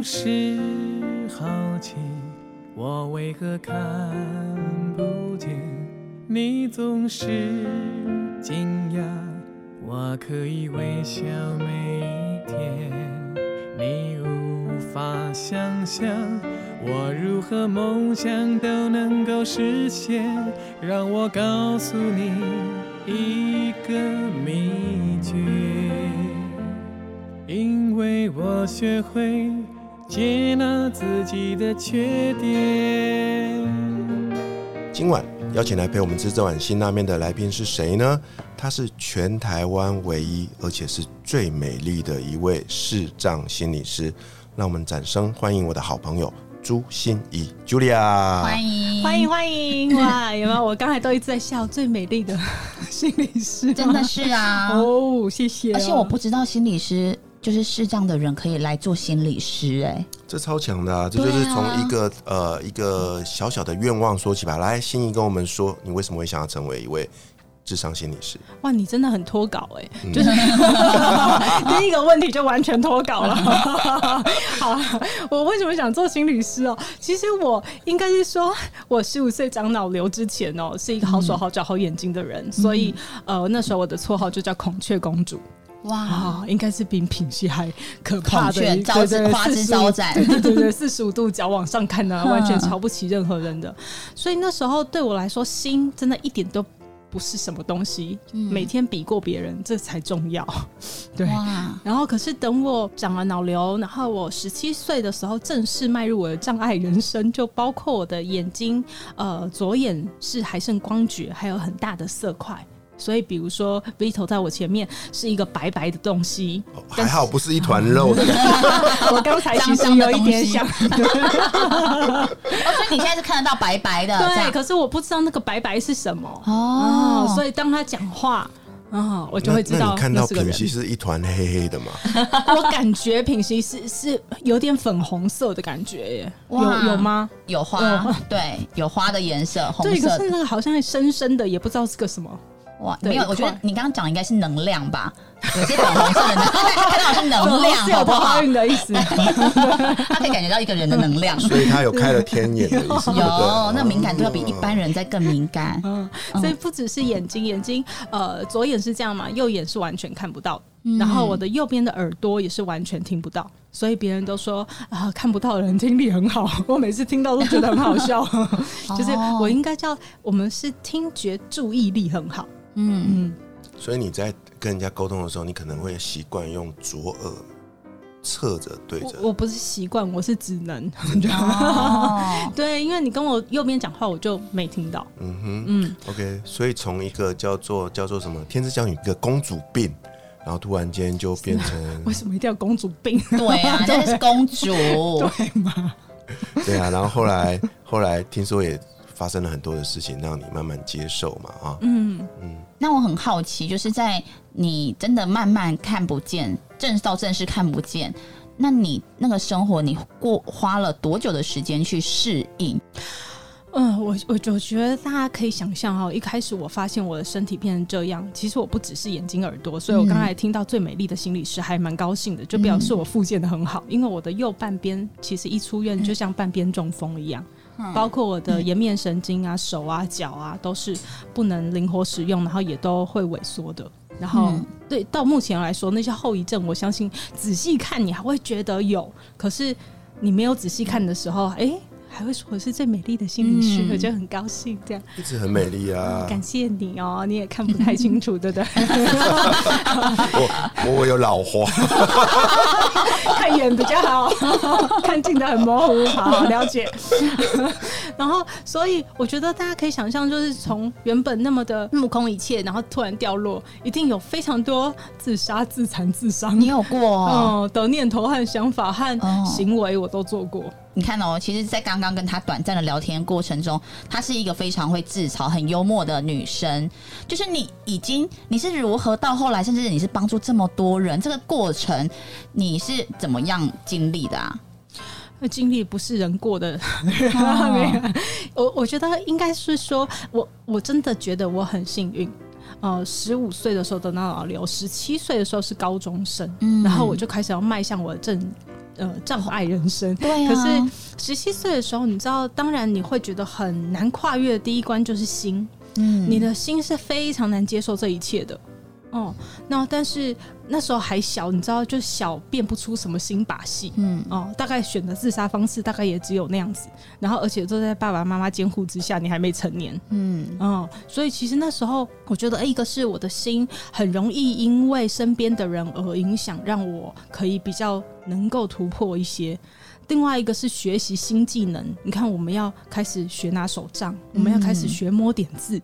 总是好奇，我为何看不见？你总是惊讶，我可以微笑每一天。你无法想象，我如何梦想都能够实现。让我告诉你一个秘诀，因为我学会接纳自己的缺点。今晚邀请来陪我们吃这碗辛拉面的来宾是谁呢？她是全台湾唯一，而且是最美丽的一位视障心理师。让我们掌声欢迎我的好朋友朱心怡 Julia。欢迎欢迎欢迎！哇，有没有？我刚才都一直在笑，最美丽的 心理师，真的是啊，哦，谢谢哦。而且我不知道心理师就是视障的人可以来做心理师、哎，这超强的、啊，这就是从一个、呃一个小小的愿望说起吧。来，心怡跟我们说，你为什么会想要成为一位智商心理师？哇，你真的很脱稿哎、就是 第一个问题就完全脱稿了。好，我为什么想做心理师哦？其实我应该是说，我十五岁长脑瘤之前哦，是一个好手好脚好眼睛的人，所以呃那时候我的绰号就叫孔雀公主。哇，啊，应该是比品系还可怕的一个，招之花枝45招展对对对对，四十五度角往上看呢，嗯完全瞧不起任何人的。所以那时候对我来说，心真的一点都不是什么东西，每天比过别人，这才重要。对。哇，然后，可是等我长了脑瘤，然后我十七岁的时候正式迈入我的障碍人生，就包括我的眼睛，呃，左眼是还剩光觉，还有很大的色块。所以，比如说 Vito 在我前面是一个白白的东西，哦还好不是一团肉。的，我刚才其实有一点想，哦，所以你现在是看得到白白的，这对，可是我不知道那个白白是什么。哦。哦，所以当他讲话，啊，我就会知道你看到品系是一团黑黑的嘛？我感觉品系是是有点粉红色的感觉耶，有有吗？有花有，对，有花的颜色，红对，可色是那个好像深深的，也不知道是个什么。哇，对没有，我觉得你刚刚讲的应该是能量吧，有些粉红色的能，看到是能量，好不好桃花？运的意思。他可以感觉到一个人的能量。所以他有开了天眼的意思，有，那敏感度要比一般人在更敏感。嗯，所以不只是眼睛，眼睛呃左眼是这样嘛，右眼是完全看不到。然后我的右边的耳朵也是完全听不到，所以别人都说啊、看不到的人听力很好。我每次听到都觉得很好笑，就是我应该叫我们是听觉注意力很好。嗯，嗯，所以你在跟人家沟通的时候，你可能会习惯用左耳侧着对着。我我不是习惯，我是只能。哦，对，因为你跟我右边讲话，我就没听到。嗯哼嗯，，OK，所以从一个叫做叫做什么天之娇女一个公主病，然后突然间就变成 为什么一定要公主病？对啊，这是公主。对吗？对啊，然后后来后来听说也发生了很多的事情，让你慢慢接受嘛啊，嗯。嗯，那我很好奇，就是在你真的慢慢看不见，正到正式看不见，那你那个生活，你过花了多久的时间去适应？嗯，我我我觉得大家可以想象哈，一开始我发现我的身体变成这样，其实我不只是眼睛耳朵，所以我刚才听到最美丽的心理师还蛮高兴的，就表示我复健的很好，因为我的右半边其实一出院就像半边中风一样。包括我的颜面神经啊、手啊、脚啊，都是不能灵活使用，然后也都会萎缩的。然后，嗯。对到目前来说，那些后遗症，我相信仔细看你还会觉得有，可是你没有仔细看的时候，哎、还会说我是最美丽的心理师，嗯我就很高兴。这样，一直很美丽啊。感谢你哦，你也看不太清楚，对不对？我我我有老花，看远比较好，看近的很模糊。好好了解。然后，所以我觉得大家可以想象，就是从原本那么的目空一切，然后突然掉落，一定有非常多自杀、自残、自伤。你有过、哦？嗯的念头和想法和哦行为，我都做过。你看哦，其实，在刚刚跟她短暂的聊天过程中，她是一个非常会自嘲、很幽默的女生。就是你已经，你是如何到后来，甚至你是帮助这么多人，这个过程你是怎么样经历的啊？那经历不是人过的，哦没有我我觉得应该是说，我我真的觉得我很幸运。呃，十五岁的时候得到脑瘤，十七岁的时候是高中生，嗯然后我就开始要迈向我的正呃障碍人生。对啊，可是十七岁的时候，你知道，当然你会觉得很难跨越的第一关就是心，嗯你的心是非常难接受这一切的。哦，那但是那时候还小，你知道，就小变不出什么新把戏。嗯哦，大概选的自杀方式大概也只有那样子，然后而且都在爸爸妈妈监护之下，你还没成年，嗯哦，所以其实那时候我觉得，哎一个是我的心很容易因为身边的人而影响，让我可以比较能够突破一些。另外一个是学习新技能，你看我们要开始学拿手杖，我们要开始学摸点字。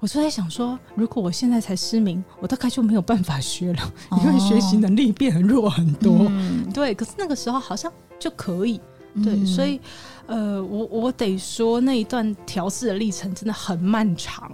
我就在想说，如果我现在才失明，我大概就没有办法学了，因为学习能力变很弱很多。嗯 对，可是那个时候好像就可以。对，嗯所以呃，我我得说那一段调试的历程真的很漫长，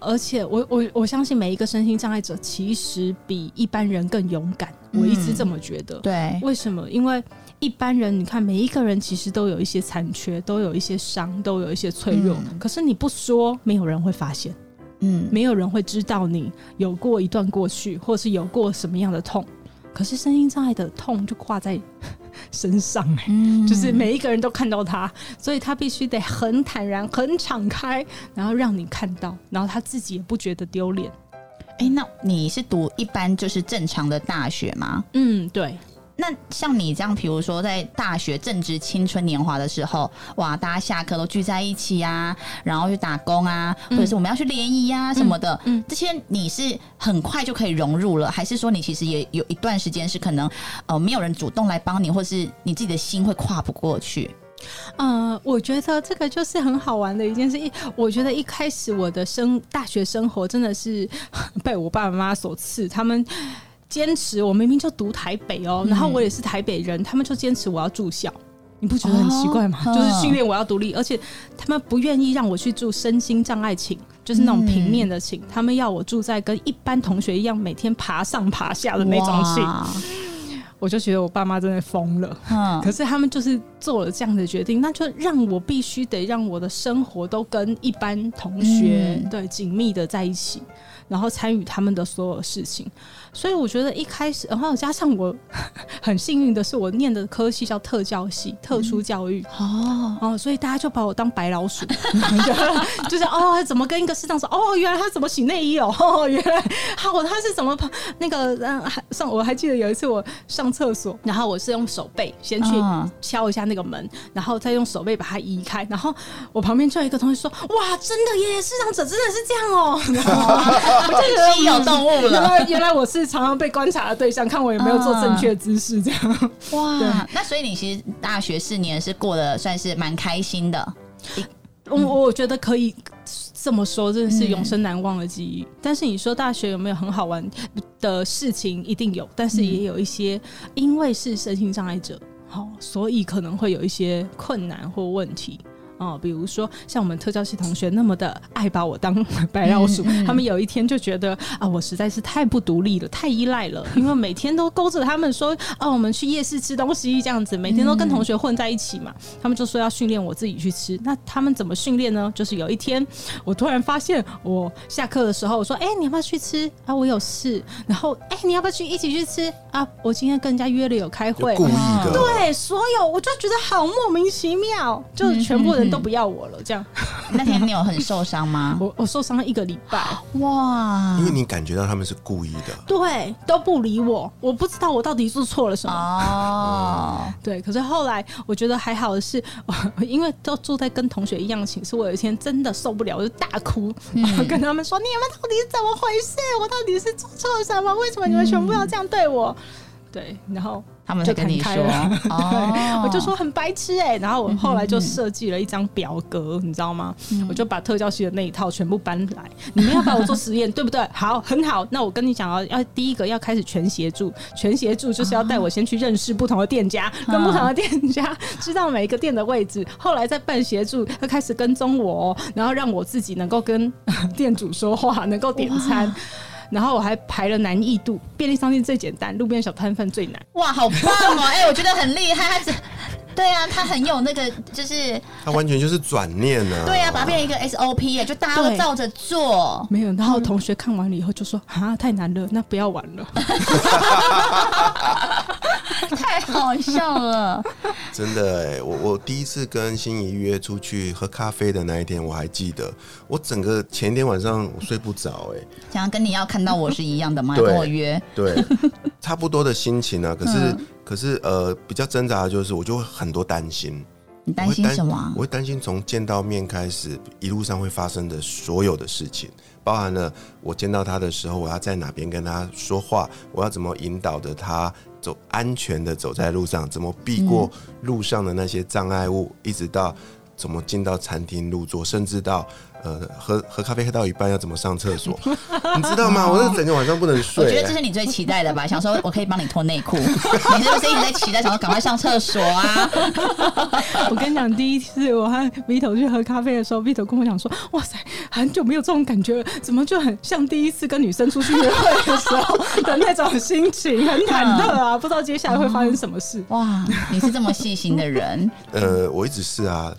而且我我我相信每一个身心障碍者其实比一般人更勇敢，我一直这么觉得。对，为什么？因为一般人，你看每一个人其实都有一些残缺，都有一些伤，都有一些脆弱。嗯可是你不说，没有人会发现，嗯没有人会知道你有过一段过去，或是有过什么样的痛。可是声音障碍的痛就挂在 身上、欸，嗯就是每一个人都看到他，所以他必须得很坦然、很敞开，然后让你看到，然后他自己也不觉得丢脸。哎、那你是读一般就是正常的大学吗？嗯，对，那像你这样，比如说在大学正值青春年华的时候，哇，大家下课都聚在一起啊，然后去打工啊，或者是我们要去联谊啊什么的，嗯这些你是很快就可以融入了，还是说你其实也有一段时间是可能呃没有人主动来帮你，或是你自己的心会跨不过去？呃，我觉得这个就是很好玩的一件事。一，我觉得一开始我的生大学生活真的是 被我爸爸妈妈所赐，他们。坚持我明明就读台北哦，然后我也是台北人，他们就坚持我要住校，你不觉得很奇怪吗？哦就是训练我要独立，而且他们不愿意让我去住身心障碍寝，就是那种平面的寝，他们要我住在跟一般同学一样每天爬上爬下的那种寝，我就觉得我爸妈真的疯了。嗯。可是他们就是做了这样的决定，那就让我必须得让我的生活都跟一般同学、嗯。对紧密的在一起，然后参与他们的所有事情。所以我觉得一开始，然后加上我 很幸运的是，我念的科系叫特教系，特殊教育。哦，哦，所以大家就把我当白老鼠，就就是哦，怎么跟一个师长说？哦，原来他怎么洗内衣哦？哦，原来好，他是怎么那个嗯，还上我还记得有一次我上厕所，然后我是用手背先去嗯敲一下那个门，然后再用手背把它移开，然后我旁边就有一个同学说：“哇，真的耶，市长者真的是这样哦。”我就觉得稀有动物原了，来原来我是常常被观察的对象，看我有没有做正确姿势这样。哇！那所以你其实大学四年是过得算是蛮开心的，我我觉得可以这么说，真的是永生难忘的记忆。但是你说大学有没有很好玩的事情？一定有，但是也有一些因为是身心障碍者，好、所以可能会有一些困难或问题。哦，比如说像我们特教系同学那么的爱把我当 白老鼠，嗯嗯他们有一天就觉得啊，我实在是太不独立了，太依赖了，因为每天都勾着他们说啊，我们去夜市吃东西这样子，每天都跟同学混在一起嘛，他们就说要训练我自己去吃。那他们怎么训练呢？就是有一天我突然发现，我下课的时候我说，哎、你要不要去吃啊？我有事。然后哎、你要不要去一起去吃啊？我今天跟人家约了有开会。故意的，对，所有我就觉得好莫名其妙，就全部人都不要我了，这样。那天你有很受伤吗？我我受伤了一个礼拜，哇因为你感觉到他们是故意的，对，都不理我，我不知道我到底做错了什么。哦，对，可是后来我觉得还好的是，我因为都住在跟同学一样寝室，我有一天真的受不了，我就大哭，然后跟他们说：“你们到底是怎么回事？我到底是做错了什么？为什么你们全部要这样对我？”对，然后他们就跟你说就弹开，哦，我就说很白痴哎、然后我后来就设计了一张表格，你知道吗？我就把特教系的那一套全部搬来，你们要帮我做实验，对不对？好，很好。那我跟你讲啊，要第一个要开始全协助，全协助就是要带我先去认识不同的店家，跟不同的店家知道每一个店的位置，后来再办协助，要开始跟踪我哦，然后让我自己能够跟店主说话，能够点餐。然后我还排了难易度，便利商店最简单，路边小摊贩最难。哇，好棒哦！哎、我觉得很厉害，他这对啊，他很有那个，就是他完全就是转念呢、对啊，把它变成一个 SOP 耶，就大家都照着做。没有，然后同学看完了以后就说：“啊，太难了，那不要玩了。太好笑了。真的哎，我我第一次跟心仪约出去喝咖啡的那一天，我还记得，我整个前一天晚上我睡不着哎。想要跟你要看到我是一样的吗？对跟我约，对，差不多的心情啊。可是、嗯可是呃，比较挣扎的就是，我就会很多担心。你担心什么啊我？会担心从见到面开始，一路上会发生的所有的事情，包含了我见到他的时候，我要在哪边跟他说话，我要怎么引导着他走安全的走在路上，怎么避过路上的那些障碍物，一直到怎么进到餐厅入座，甚至到呃喝喝咖啡喝到一半要怎么上厕所，你知道吗？我这整个晚上不能睡 我、觉得这是你最期待的吧？想说我可以帮你脱内裤，你是不是一直在期待，想说赶快上厕所啊？我跟你讲，第一次我和 Vito 去喝咖啡的时候，Vito 跟我讲说：“哇塞，很久没有这种感觉了，怎么就很像第一次跟女生出去约会的时候的那种心情，很忐忑啊，不知道接下来会发生什么事。哇，你是这么细心的人呃，我一直是啊，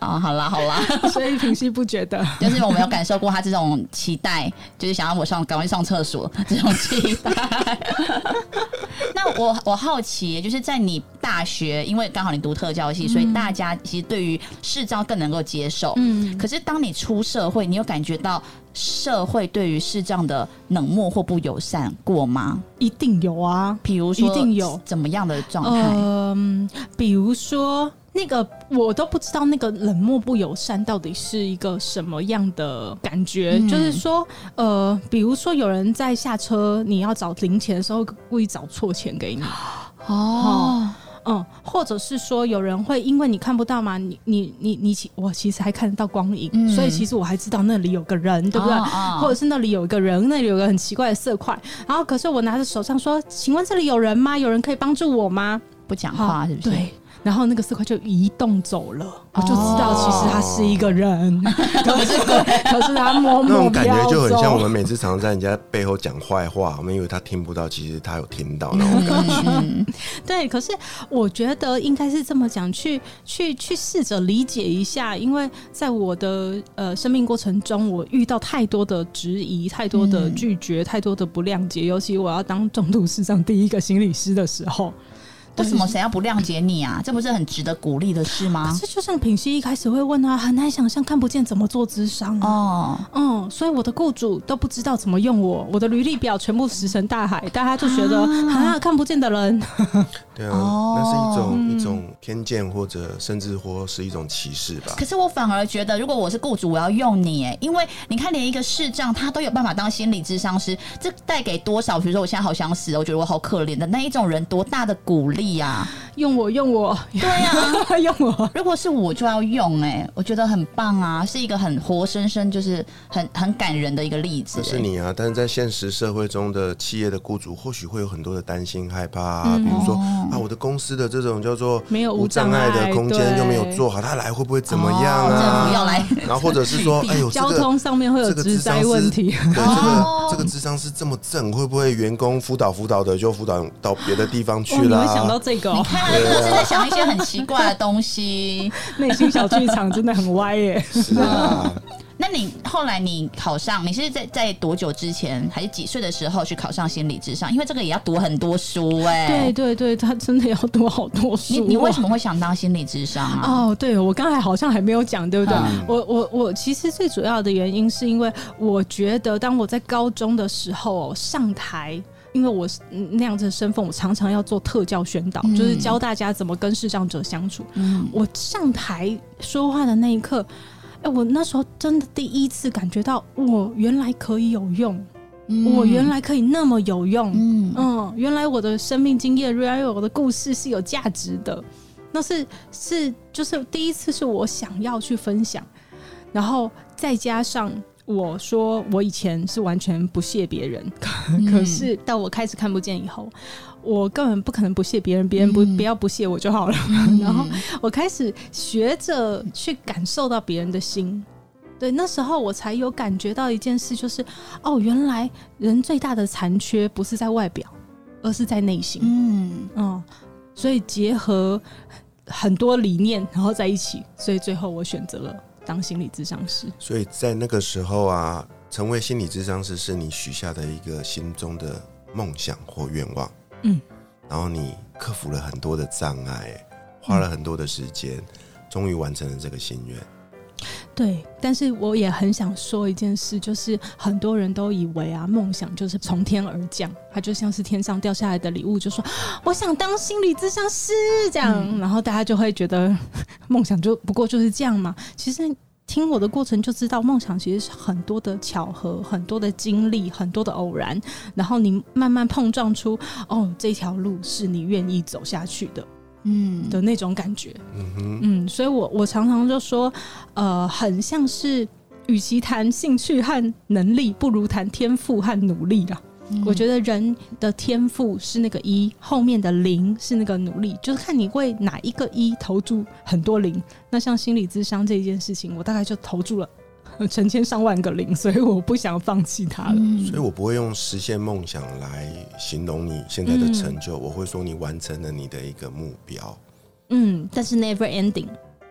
啊！好啦好啦，所以平息不觉得。就是我没有感受过他这种期待，就是想要我上赶快上厕所这种期待。那我我好奇，就是在你大学，因为刚好你读特教系，所以大家其实对于视障更能够接受。嗯，可是当你出社会，你有感觉到社会对于视障的冷漠或不友善过吗？一定有啊。比如说，一定有怎么样的状态？嗯，比如说那个，我都不知道那个冷漠不友善到底是一个什么样的感觉。嗯就是说，呃，比如说有人在下车你要找零钱的时候，故意找错钱给你。哦，嗯，或者是说有人会因为你看不到嘛，你你你你其我其实还看得到光影，嗯所以其实我还知道那里有个人，对不对？哦哦或者是那里有一个人，那里有个很奇怪的色块，然后可是我拿着手上说：“请问这里有人吗？有人可以帮助我吗不讲？”话是不是？对。然后那个色块就移动走了，我就知道其实他是一个人，可是可是他默默那种感觉就很像我们每次常常在人家背后讲坏话，我们以为他听不到，其实他有听到那种感觉。嗯，对，可是我觉得应该是这么讲，去去去试着理解一下，因为在我的呃生命过程中，我遇到太多的质疑、太多的拒绝、太多的不谅解，尤其我要当重度视障第一个心理师的时候。为什么谁要不谅解你啊？这不是很值得鼓励的事吗？这就像品熙一开始会问啊，很难想象看不见怎么做智商啊。哦，嗯，所以我的雇主都不知道怎么用我，我的履历表全部石沉大海，大家就觉得啊，看不见的人，对啊，哦那是一种一种偏见，或者甚至或是一种歧视吧。可是我反而觉得，如果我是雇主，我要用你，哎，因为你看，连一个视障他都有办法当心理智商师，这带给多少？比如说，我现在好想死，我觉得我好可怜的那一种人，多大的鼓励啊！用我用我，对啊，用我。如果是我就要用，哎，我觉得很棒啊，是一个很活生生，就是很很感人的一个例子。可是哎你啊，但是在现实社会中的企业的雇主，或许会有很多的担心、害怕啊，嗯比如说哦啊，我的公司的这种叫做没有无无障障碍的空间又没有做好，他来会不会怎么样哦要啊？来 然后或者是说，哎呦，交通上面会有这个智商问题。对，这哦个这个智商是这么正，会不会员工辅导辅导的就辅导到别的地方去哦，你啦？会想到这个、你哦，看，一直在想一些很奇怪的东西。内心小剧场真的很歪耶。是啊，那你后来你考上，你是在在多久之前，还是几岁的时候去考上心理智商？因为这个也要读很多书哎、对对对，他真的要读好多书、你你为什？么会想当心理智商啊？哦，对我刚才好像还没有讲，对不对？嗯我我我其实最主要的原因是因为我觉得，当我在高中的时候上台。因为我那样子的身份，我常常要做特教宣导，嗯就是教大家怎么跟视障者相处。嗯，我上台说话的那一刻，哎、我那时候真的第一次感觉到，我原来可以有用，我原来可以那么有用。嗯嗯，原来我的生命经验，原来我的故事是有价值的。那是是就是第一次是我想要去分享，然后再加上我说我以前是完全不屑别人，可是到我开始看不见以后，我根本不可能不屑别人，别人不、嗯不要不屑我就好了。嗯 然后我开始学着去感受到别人的心。对，那时候我才有感觉到一件事，就是哦，原来人最大的残缺不是在外表，而是在内心。嗯，嗯，所以结合很多理念，然后在一起，所以最后我选择了当心理咨商师。所以在那个时候啊，成为心理咨商师是你许下的一个心中的梦想或愿望。嗯，然后你克服了很多的障碍，花了很多的时间，终于完成了这个心愿。对，但是我也很想说一件事，就是很多人都以为啊，梦想就是从天而降，它就像是天上掉下来的礼物，就说我想当心理咨商师这样，然后大家就会觉得 梦想就不过就是这样嘛。其实听我的过程就知道，梦想其实是很多的巧合，很多的经历，很多的偶然，然后你慢慢碰撞出哦，这条路是你愿意走下去的。嗯，的那种感觉，嗯哼，嗯，所以我我常常就说，呃，很像是，与其谈兴趣和能力，不如谈天赋和努力啦。我觉得人的天赋是那个一，后面的零是那个努力，就是看你为哪一个一投注很多零。那像心理智商这一件事情，我大概就投注了 成千上万个零，所以我不想放弃它了。所以我不会用实现梦想来形容你现在的成就，我会说你完成了你的一个目标。嗯，但是 never ending。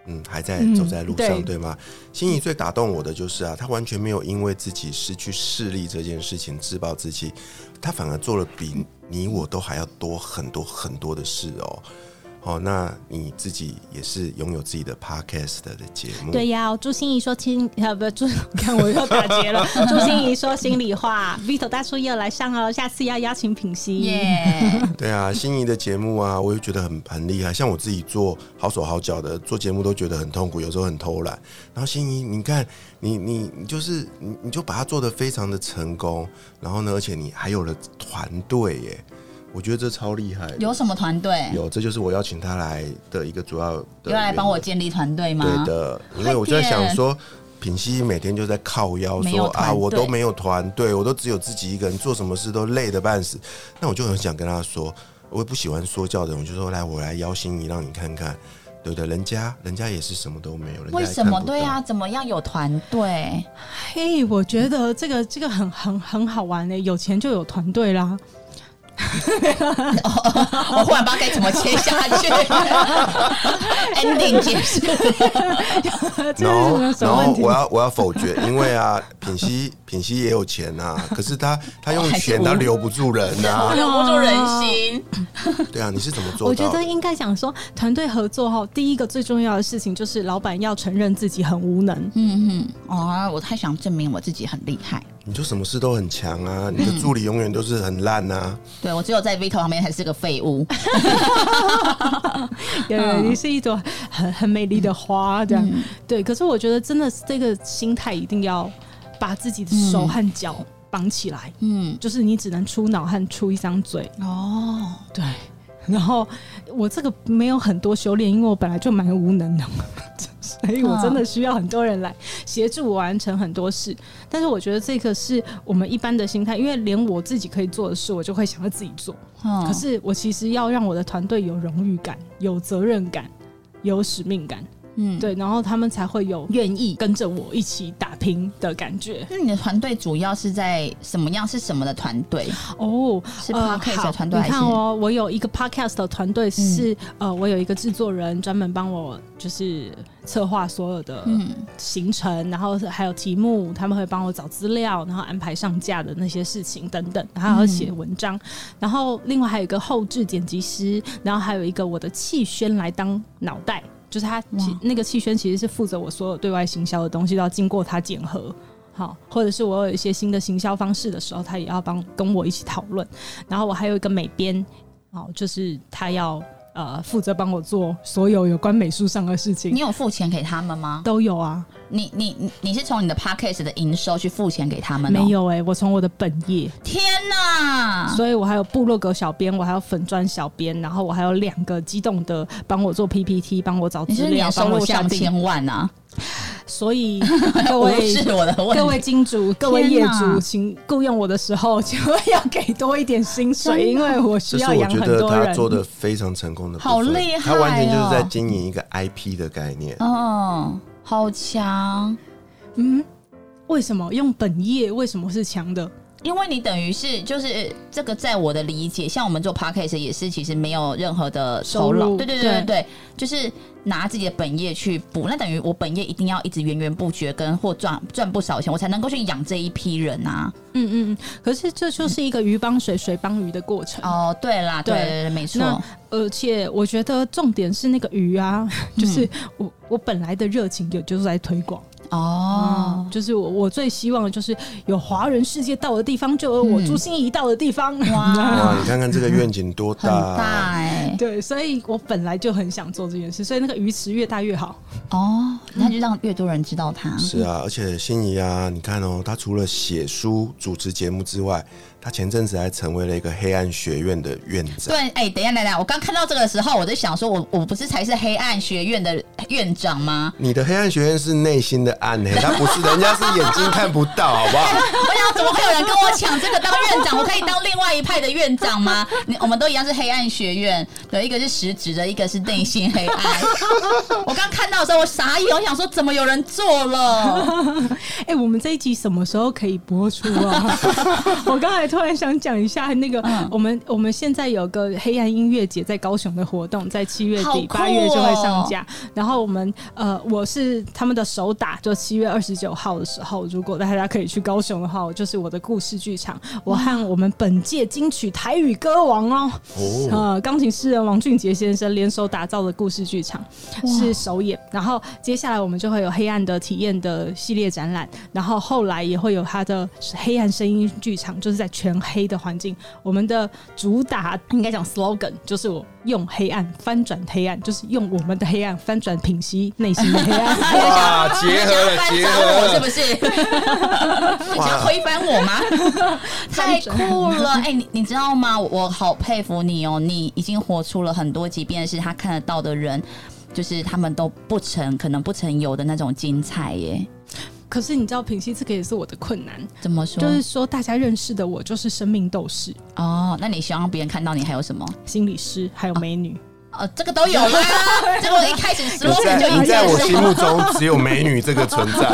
嗯，还在嗯走在路上，对对吗？心仪最打动我的就是啊，他完全没有因为自己失去视力这件事情自暴自弃，他反而做了比你我都还要多很多很多的事哦。哦，那你自己也是拥有自己的 podcast 的节目，对呀，朱心怡说心啊不朱，看我又打结了。朱心怡说心里话，Vito 大叔又来上哦，下次要邀请品熙。耶，对啊，心怡的节目啊，我也觉得很很厉害。像我自己做好手好脚的做节目，都觉得很痛苦，有时候很偷懒。然后心怡，你看你你你就是你你就把它做的非常的成功，然后呢，而且你还有了团队耶，我觉得这超厉害。有什么团队？有，这就是我邀请他来的一个主要的有来帮我建立团队吗？对的，因为我就在想说。品熙每天就在靠腰说啊，我都没有团队，我都只有自己一个人，做什么事都累得半死。那我就很想跟他说，我也不喜欢说教的人，我就说来，我来邀请你让你看看，对不对？人家人家也是什么都没有，人家为什么对啊？怎么样有团队？嘿，我觉得这个这个很很很好玩呢，有钱就有团队啦。我忽然不知道该怎么接下去，ending 结束。这然后我？要我要否决，因为啊，品熙品熙也有钱啊、可是他他用钱他留不住人呐、留不住人心。对啊，你是怎么做？我觉得应该讲说，团队合作哈，第一个最重要的事情就是老板要承认自己很无能。嗯哼，哦，我太想证明我自己很厉害。你就什么事都很强啊，你的助理永远都是很烂啊。对我只有在 Vito 旁边才是个废物。对，嗯你是一朵很很美丽的花，这样、对。可是我觉得真的是这个心态一定要把自己的手和脚绑起来，嗯，就是你只能出脑和出一张嘴，哦，对。然后我这个没有很多修炼，因为我本来就蛮无能的嘛，所以我真的需要很多人来协助我完成很多事。但是我觉得这个是我们一般的心态，因为连我自己可以做的事，我就会想要自己做。嗯可是我其实要让我的团队有荣誉感、有责任感、有使命感，嗯，对，然后他们才会有愿意跟着我一起打拼的感觉。那你的团队主要是在什么样？是什么的团队？哦，是呃 podcast 团队还是？你看哦，我有一个 podcast 的团队是、呃，我有一个制作人专门帮我就是策划所有的嗯行程，然后还有题目，他们会帮我找资料，然后安排上架的那些事情等等，还要写文章，然后另外还有一个后置剪辑师，然后还有一个我的气宣来当脑袋。就是他其那个气宣其实是负责我所有对外行销的东西都要经过他检核，好，或者是我有一些新的行销方式的时候，他也要帮跟我一起讨论。然后我还有一个美编，哦，就是他要呃负责帮我做所有有关美术上的事情你，有付钱给他们吗？都有啊。你你你你是从你的 podcast 的营收去付钱给他们、哦？没。有哎、我从我的本业，天哪！所以我还有部落格小编，我还有粉砖小编，然后我还有两个激动的帮我做 PPT，帮我找资料，帮我入上下。千万啊？所以 各位是我的问。各位金主、各位业主，请雇佣我的时候就要给多一点薪水，因为我需这是我要养觉得他很多人。做的非常成功的，好厉害他完全就是在哦经营一个 IP 的概念。哦，好强！嗯，为什么用本业为什么是强的？因为你等于是就是这个，在我的理解，像我们做 podcast 也是，其实没有任何的酬劳，对对对对对对，就是拿自己的本业去补，那等于我本业一定要一直源源不绝跟或赚赚不少钱，我才能够去养这一批人啊。嗯嗯嗯。可是这就是一个鱼帮水，水帮鱼的过程。哦，对啦，对对对对，没错，而且我觉得重点是那个鱼啊，就是我我本来的热情也就是在推广。哦，就是我我最希望的就是有华人世界到的地方，就有我朱心怡到的地方。哇，哇，你看看这个愿景多大、啊大哎、对，所以我本来就很想做这件事，所以那个鱼池越大越好。哦，那就让越多人知道他。是啊，而且心怡啊，你看哦，他除了写书、主持节目之外，他前阵子还成为了一个黑暗学院的院长。对，哎、等一下，等一下，我刚看到这个的时候，我在想说我，我不是才是黑暗学院的院长吗？你的黑暗学院是内心的他不是，人家是眼睛看不到，好不好？我想怎么会有人跟我抢这个当院长？我可以当另外一派的院长吗？你我们都一样是黑暗学院，对，一个是实质的，一个是内心黑暗。我刚看到的时候，我傻眼，我想说怎么有人做了？哎、我们这一集什么时候可以播出啊？我刚才突然想讲一下那个，嗯我们我们现在有个黑暗音乐节在高雄的活动，在七月底八月就会哦上架。然后我们呃，我是他们的首打，就七月二十九号的时候，如果大家可以去高雄的话，我就是我的故事剧场，我和我们本届金曲台语歌王哦，哦，呃，钢琴诗人王俊杰先生联手打造的故事剧场是首演，然后接下来我们就会有黑暗的体验的系列展览，然后后来也会有他的黑暗声音剧场，就是在全黑的环境。我们的主打应该讲 slogan 就是我用黑暗翻转黑暗，就是用我们的黑暗翻转平息内心的黑暗。哇，结合了，结合了，是不是？你想推翻我吗？太酷了！哎、你你知道吗？我我好佩服你哦，你已经活出了很多，即便是他看得到的人，就是他们都不曾可能不曾有的那种精彩耶。可是你知道，平息这个也是我的困难，怎么说？就是说大家认识的我就是生命斗士、哦，那你希望别人看到你还有什么？心理师，还有美女。呃，这个都有啦。这个我一开始你 slogan 就已在我心目中只有美女这个存在。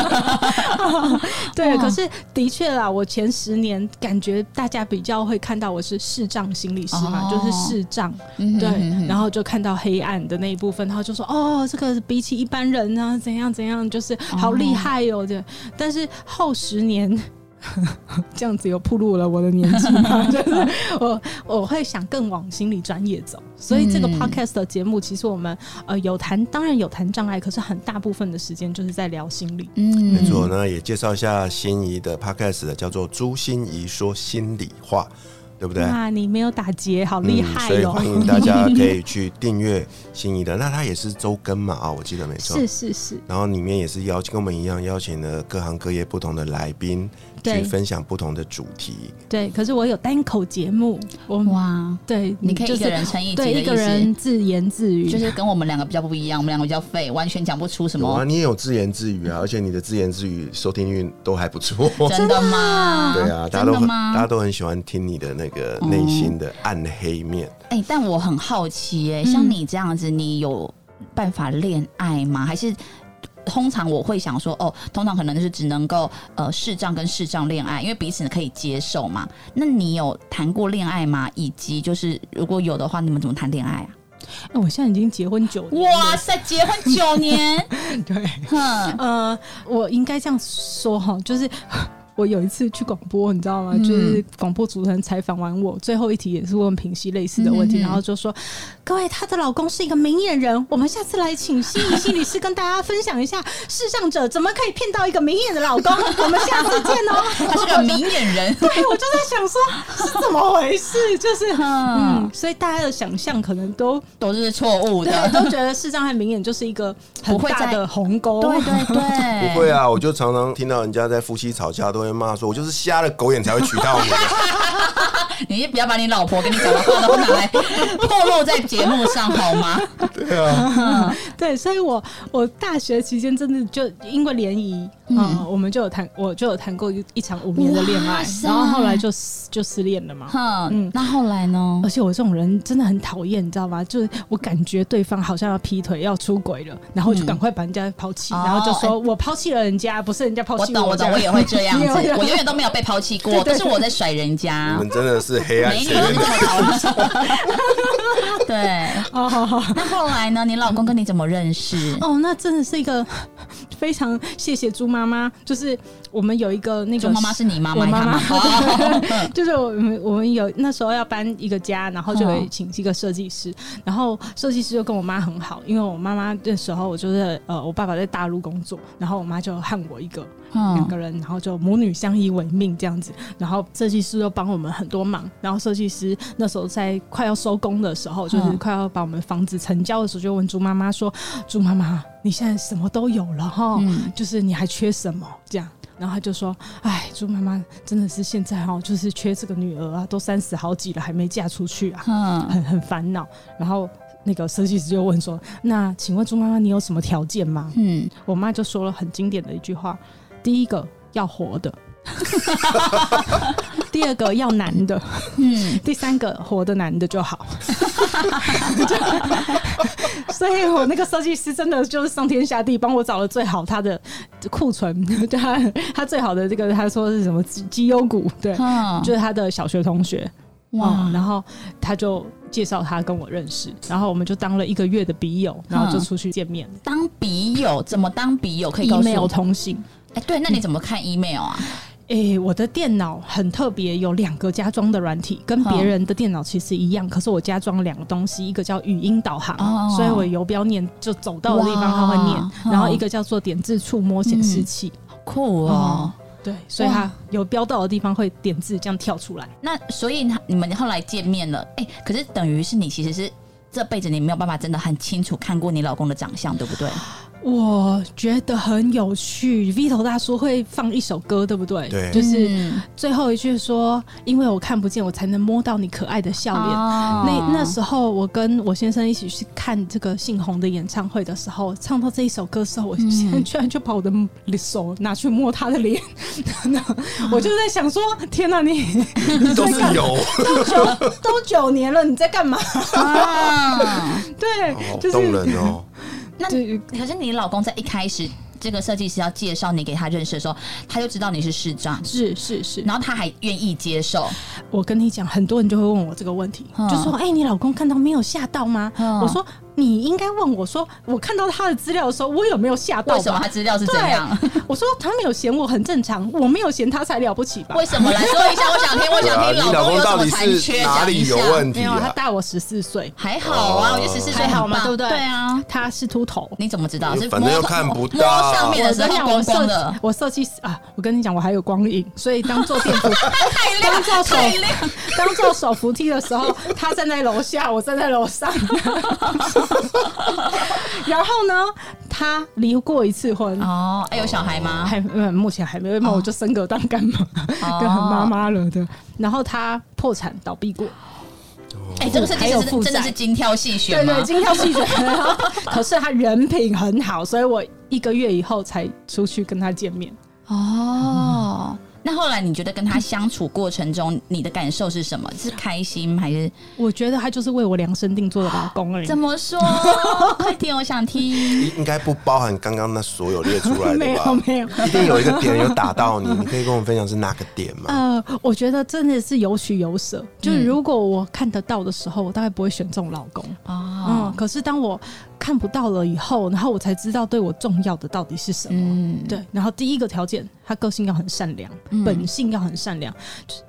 对，哇可是的确啦，我前十年感觉大家比较会看到我是视障心理师嘛，哦就是视障，对，嗯哼然后就看到黑暗的那一部分，然后就说哦，这个比起一般人啊，怎样怎样，就是好厉害哦，对。但是后十年。这样子又暴露了我的年纪嘛，就是我我会想更往心理专业走，所以这个嗯 podcast 的节目，其实我们呃有谈，当然有谈障碍，可是很大部分的时间就是在聊心理。嗯没错，那也介绍一下心仪的 podcast 叫做朱心怡说心里话，对不对？哇，你没有打结，好厉害嗯所以哦！欢迎大家可以去订阅心仪的。那它也是周更嘛啊，我记得没错。是是是，然后里面也是邀请跟我们一样邀请了各行各业不同的来宾，对去分享不同的主题。对。可是我有单口节目，我哇，对你可以一个人撑一集的对一个人自言自语，就是跟我们两个比较不一样，我们两个比较废，完全讲不出什么啊，么。你也有自言自语啊，而且你的自言自语收听率都还不错。真的吗？对啊，大家都很？大家都很喜欢听你的那个内心的暗黑面。哎、但我很好奇耶、嗯像你这样子，你有办法恋爱吗？还是通常我会想说，哦，通常可能就是只能够呃视障跟视障恋爱，因为彼此可以接受嘛。那你有谈过恋爱吗？以及就是如果有的话，你们怎么谈恋爱啊？哎我现在已经结婚九年，哇塞，结婚九年，对，嗯，呃，我应该这样说哈，就是。我有一次去广播，你知道吗？嗯就是广播主持人采访完我，最后一题也是问平息类似的问题，嗯嗯嗯然后就说：“各位，她的老公是一个明眼人，我们下次来请心理心理师跟大家分享一下，视障者怎么可以骗到一个明眼的老公。我们下次见哦。”他是个明眼人，对，我就在想说，是怎么回事？就是嗯嗯，所以大家的想象可能都都是错误的。都觉得视障和明眼就是一个很不会在大的鸿沟。对对对，不会啊，我就常常听到人家在夫妻吵架都会骂说，我就是瞎了狗眼才会娶到你。你也不要把你老婆跟你讲的话都拿来暴露在节目上好吗？对啊，对，所以我我大学期间真的就因为联谊，嗯，我们就有谈，我就有谈过一一场五年的恋爱，然后后来就失就失恋了嘛。哼，嗯那后来呢而？且我这种人真的很讨厌，你知道吗？就是我感觉对方好像要劈腿、要出轨了，然后就赶快把人家抛弃，哦然后就说我抛弃了人家，不是人家抛弃我懂，我懂，我也会这样子 我永远都没有被抛弃过，但是我在甩人你家。们真的是黑暗美女前面都太好了。对，哦，好好好。那后来呢？你老公跟你怎么认识？哦，那真的是一个 非常谢谢猪妈妈，就是我们有一个那个猪妈妈是你妈妈，我妈妈。就是我们我们有那时候要搬一个家，然后就会嗯请一个设计师，然后设计师就跟我妈很好，因为我妈妈那时候我就是呃我爸爸在大陆工作，然后我妈就和我一个两个嗯，人，然后就母女相依为命这样子，然后设计师又帮我们很多忙，然后设计师那时候在快要收工的时候，就是嗯快要把我们房子成交的时候，就问猪妈妈说：“猪妈妈，你现在什么都有了哈，嗯就是你还缺什么？”这样。然后他就说：“哎，猪妈妈真的是现在哈，就是缺这个女儿啊，都三十好几了，还没嫁出去啊，嗯，很很烦恼。”然后那个设计师就问说：“那请问猪妈妈，你有什么条件吗？”嗯，我妈就说了很经典的一句话：第一个要活的，第二个要男的，嗯，第三个活的男的就好。所以我那个设计师真的就是上天下地帮我找了最好他的库存，对 他他最好的这个他说是什么绩绩优股，对，嗯就是他的小学同学。哇哇！然后他就介绍他跟我认识，然后我们就当了一个月的笔友，然后就出去见面。当笔友怎么当笔友？可以告诉 email？通信，哎，对，那你怎么看 email 啊？诶、我的电脑很特别，有两个加装的软体，跟别人的电脑其实一样，可是我加装两个东西，一个叫语音导航，哦所以我游标念就走到的地方它会念，然后一个叫做点字触摸显示器，酷哦。对，所以它有标到的地方会点字这样跳出来。那所以他你们后来见面了，哎、可是等于是你其实是这辈子你没有办法真的很清楚看过你老公的长相，对不对？我觉得很有趣，Vito 大叔会放一首歌，对不对？对。就是嗯。最后一句说：“因为我看不见，我才能摸到你可爱的笑脸。哦。那那时候，我跟我先生一起去看这个姓洪的演唱会的时候，唱到这一首歌的时候，我先生居然就把我的手拿去摸他的脸，那 我就在想说：天哪、你 你都在干是有，都九都九年了，你在干嘛？啊，对，就是动人哦。那可是你老公在一开始这个设计师要介绍你给他认识的时候，他就知道你是市长，是是是。然后他还愿意接受。我跟你讲，很多人就会问我这个问题，嗯就说：“哎、你老公看到没有吓到吗？”嗯我说：“你应该问我说，我看到他的资料的时候，我有没有吓到吧？”为什么他资料是这样？我说他没有嫌我很正常，我没有嫌他才了不起吧？为什么？来说一下，我想听，我想听老公有什公到底么残缺，是哪里讲一下有问题没有，他啊？大我十四岁，还好啊，哦我觉得十四岁好嘛很棒对不对对啊，他是秃头。你怎么知道？是反正又看不摸到上面的时候我跟你讲，光我设光的，我设计师啊，我跟你讲，我还有光影，所以当做电扶，太亮当做手。当做手扶梯的时候，他站在楼下，我站在楼上。然后呢，他离过一次婚，哦，哎，有小孩吗？还嗯，目前还没有，那我就升格当干妈，哦跟妈妈了的。然后他破产倒闭过，哎，这个设计师是真的是精挑细选吗对对，？精挑细选。可是他人品很好，所以我一个月以后才出去跟他见面。哦，那后来你觉得跟他相处过程中，你的感受是什么？是开心还是我觉得他就是为我量身定做的老公而已。怎么说？快点，我想听。应应该不包含刚刚那所有列出来的吧 有？没有，一定有一个点有打到你，你可以跟我们分享是哪个点吗？呃，我觉得真的是有取有舍。就是如果我看得到的时候，我大概不会选这种老公。嗯，哦，可是当我看不到了以后，然后我才知道对我重要的到底是什么。嗯，对，然后第一个条件，他个性要很善良，嗯本性要很善良。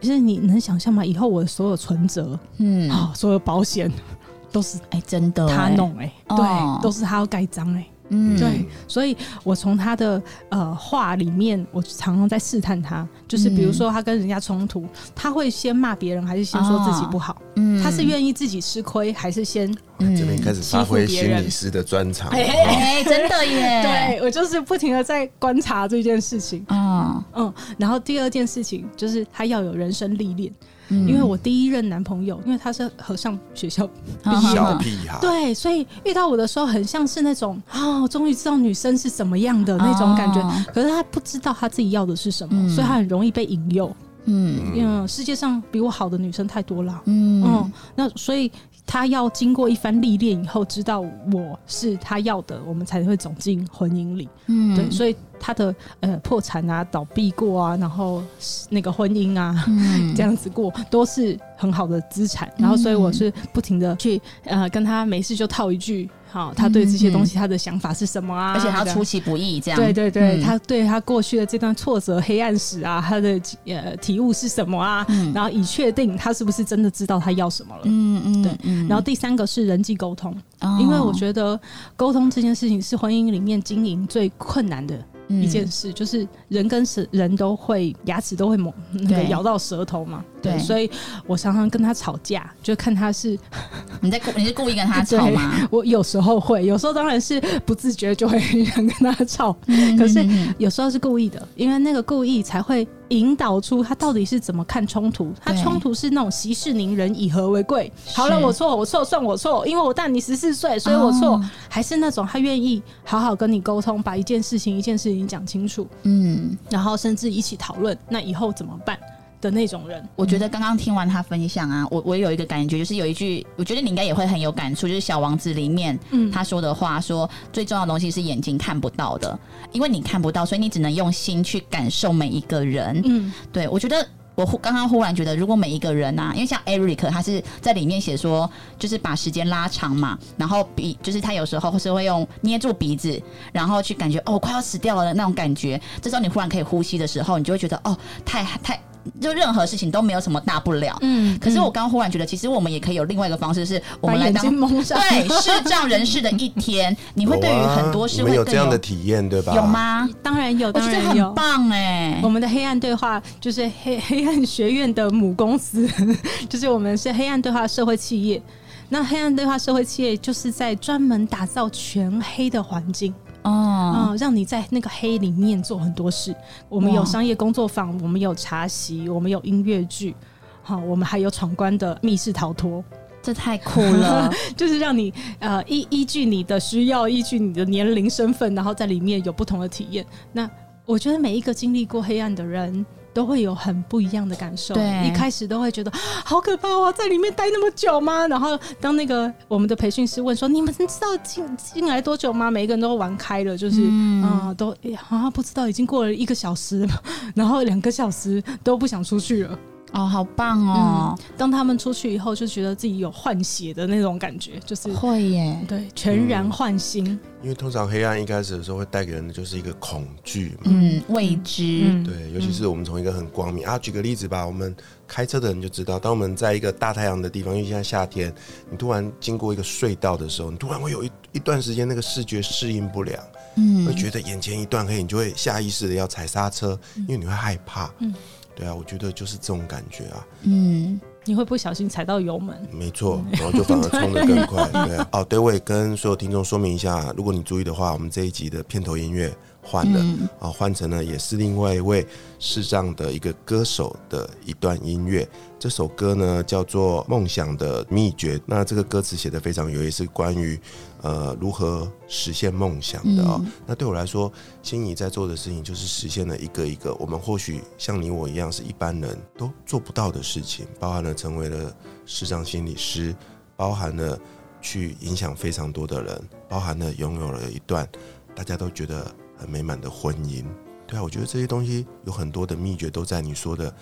就是你能想象吗？以后我的所有存折嗯，啊、所有保险 都是哎，真的，他，弄哎、哦对，都是他要盖章哎、嗯，对，所以我从他的呃话里面，我常常在试探他，就是比如说他跟人家冲突，他会先骂别人，还是先说自己不好？嗯他是愿意自己吃亏，还是先？这边开始发挥心理师的专长。哎哎，真的耶，，对我就是不停的在观察这件事情。嗯嗯，然后第二件事情就是他要有人生历练，嗯因为我第一任男朋友，因为他是和尚学校毕业的。屁孩，对，所以遇到我的时候，很像是那种啊，终于知道女生是怎么样的那种感觉。哦可是他不知道他自己要的是什么，嗯所以他很容易被引诱。嗯因为世界上比我好的女生太多了。嗯嗯，那所以他要经过一番历练以后，知道我是他要的，我们才会走进婚姻里。嗯对，所以他的呃破产啊、倒闭过啊，然后那个婚姻啊。嗯 这样子过都是很好的资产，然后所以我是不停的去呃跟他没事就套一句，好，他对这些东西他的想法是什么啊？而且他出其不意，这样对对对，嗯他对他过去的这段挫折、黑暗史啊，他的呃体悟是什么啊？嗯然后以确定他是不是真的知道他要什么了。嗯嗯对嗯然后第三个是人际沟通，哦因为我觉得沟通这件事情是婚姻里面经营最困难的一件事，就是人跟舌人都会牙齿都会磨那个对。咬到舌头嘛，对所以我常常跟他吵架，就看他是 你在故你是故意跟他吵吗？我有时候会，有时候当然是不自觉就会 想跟他吵，可是嗯。有时候是故意的，因为那个故意才会引导出他到底是怎么看冲突。他冲突是那种息事宁人，以和为贵。好了，我错，我错，算我错，因为我大你十四岁，所以我错。哦还是那种他愿意好好跟你沟通，把一件事情一件事情讲清楚，嗯，然后甚至一起讨论，那以后怎么办的那种人。我觉得刚刚听完他分享啊，我我有一个感觉，就是有一句，我觉得你应该也会很有感触，就是《小王子》里面嗯他说的话，说最重要的东西是眼睛看不到的，因为你看不到，所以你只能用心去感受每一个人。嗯，对我觉得。我忽刚刚忽然觉得，如果每一个人啊，因为像 Eric 他是在里面写说，就是把时间拉长嘛，然后鼻就是他有时候是会用捏住鼻子，然后去感觉哦快要死掉了的那种感觉。这时候你忽然可以呼吸的时候，你就会觉得哦太太就任何事情都没有什么大不了。嗯可是我刚刚忽然觉得，其实我们也可以有另外一个方式，是我们来当对视障人士的一天，你会对于很多事有啊你们有这样的体验，对吧？有？吗？当然有，当然有很。棒哎、我们的黑暗对话就是黑黑暗学院的母公司，就是我们是黑暗对话社会企业。那黑暗对话社会企业就是在专门打造全黑的环境，哦，嗯，让你在那个黑里面做很多事。我们有商业工作坊，我们有茶席，我们有音乐剧，好，我们还有闯关的密室逃脱，这太酷了，就是让你呃依依据你的需要，依据你的年龄、身份，然后在里面有不同的体验。那我觉得每一个经历过黑暗的人。都会有很不一样的感受。对一开始都会觉得啊好可怕哦，在里面待那么久吗？然后当那个我们的培训师问说：“你们知道进进来多久吗？”每一个人都玩开了，就是嗯啊、都哎好像不知道已经过了一个小时了，然后两个小时都不想出去了。哦，好棒哦，当他们出去以后，就觉得自己有换血的那种感觉，就是会耶，对全然换新。因为通常黑暗一开始的时候会带给人的就是一个恐惧嘛。嗯，未知，嗯，对，尤其是我们从一个很光明啊，举个例子吧，我们开车的人就知道，当我们在一个大太阳的地方，因为现在夏天，你突然经过一个隧道的时候，你突然会有一一段时间那个视觉适应不良，嗯。会觉得眼前一段黑，你就会下意识的要踩刹车，因为你会害怕。嗯对啊，我觉得就是这种感觉啊，嗯，你会不小心踩到油门。没错，然后就反而冲得更快。对啊，哦，对，我也跟所有听众说明一下，如果你注意的话，我们这一集的片头音乐换了。嗯啊，换成了也是另外一位视障的一个歌手的一段音乐。这首歌呢叫做《梦想的秘诀》，那这个歌词写的非常有意思，关于呃如何实现梦想的哦。嗯那对我来说，心仪在做的事情就是实现了一个一个我们或许像你我一样是一般人都做不到的事情，包含了成为了视障心理师，包含了去影响非常多的人，包含了拥有了一段大家都觉得很美满的婚姻。对啊，我觉得这些东西有很多的秘诀都在你说的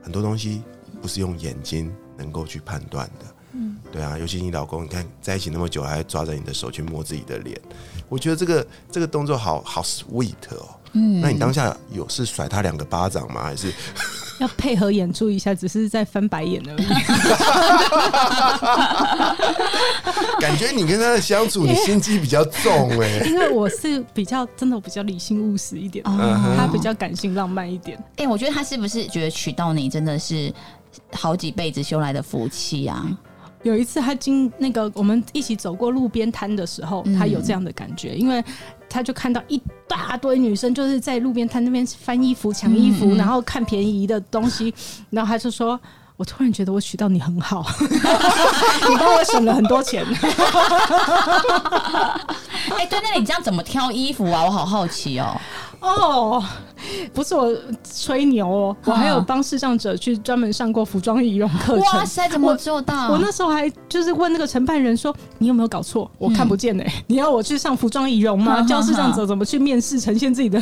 很多东西不是用眼睛能够去判断的。嗯，对啊，尤其你老公，你看在一起那么久，还抓着你的手去摸自己的脸，我觉得这个这个动作好好 sweet 哦。嗯那你当下有是甩他两个巴掌吗？还是 要配合演出一下，只是在翻白眼而已。感觉你跟他的相处，你心机比较重哎、因为我是比较真的比较理性务实一点，哦他比较感性浪漫一点。哎、我觉得他是不是觉得娶到你真的是好几辈子修来的福气啊？有一次他经那个我们一起走过路边摊的时候，嗯他有这样的感觉，因为他就看到一大堆女生就是在路边摊那边翻衣服、抢衣服，嗯嗯然后看便宜的东西，然后他就说。我突然觉得我娶到你很好，你帮我省了很多钱。哎、对，那你这样怎么挑衣服啊？我好好奇哦。哦，不是我吹牛哦，我还有帮视障者去专门上过服装仪容课程哇。塞，怎么做到？我那时候还就是问那个承办人说：“你有没有搞错？我看不见哎、你要我去上服装仪容吗？嗯教视障者怎么去面试呈现自己的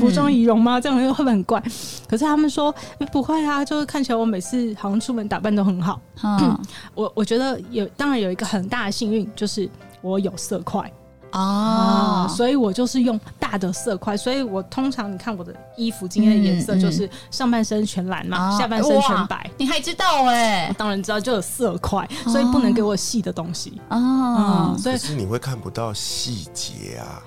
服装仪容吗？这样会不会很怪？”可是他们说、欸不会啊，就是看起来我每次好像出门打扮都很好。嗯 我我觉得有，当然有一个很大的幸运，就是我有色块哦，所以我就是用大的色块，所以我通常你看我的衣服今天的颜色就是上半身全蓝嘛，哦下半身全白。你还知道哎、当然知道就有色块，所以不能给我细的东西。哦嗯，，所以可是你会看不到细节啊。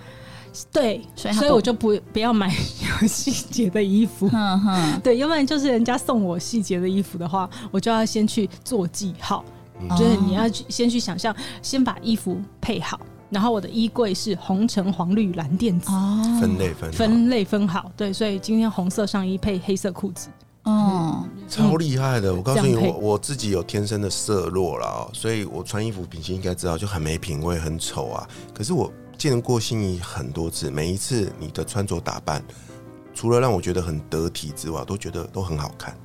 对，所以所以我就不不要买有细节的衣服。嗯哼，对，要不然就是人家送我细节的衣服的话，我就要先去做记号，嗯就是你要去先去想象，先把衣服配好，然后我的衣柜是红橙黄绿蓝靛紫。哦，分类分好分类分好，对，所以今天红色上衣配黑色裤子，哦，超厉害的！我告诉你，我我自己有天生的色弱了哦，所以我穿衣服品性应该知道，就很没品味，很丑啊。可是我见过心仪很多次，每一次你的穿着打扮，除了让我觉得很得体之外，都觉得都很好看。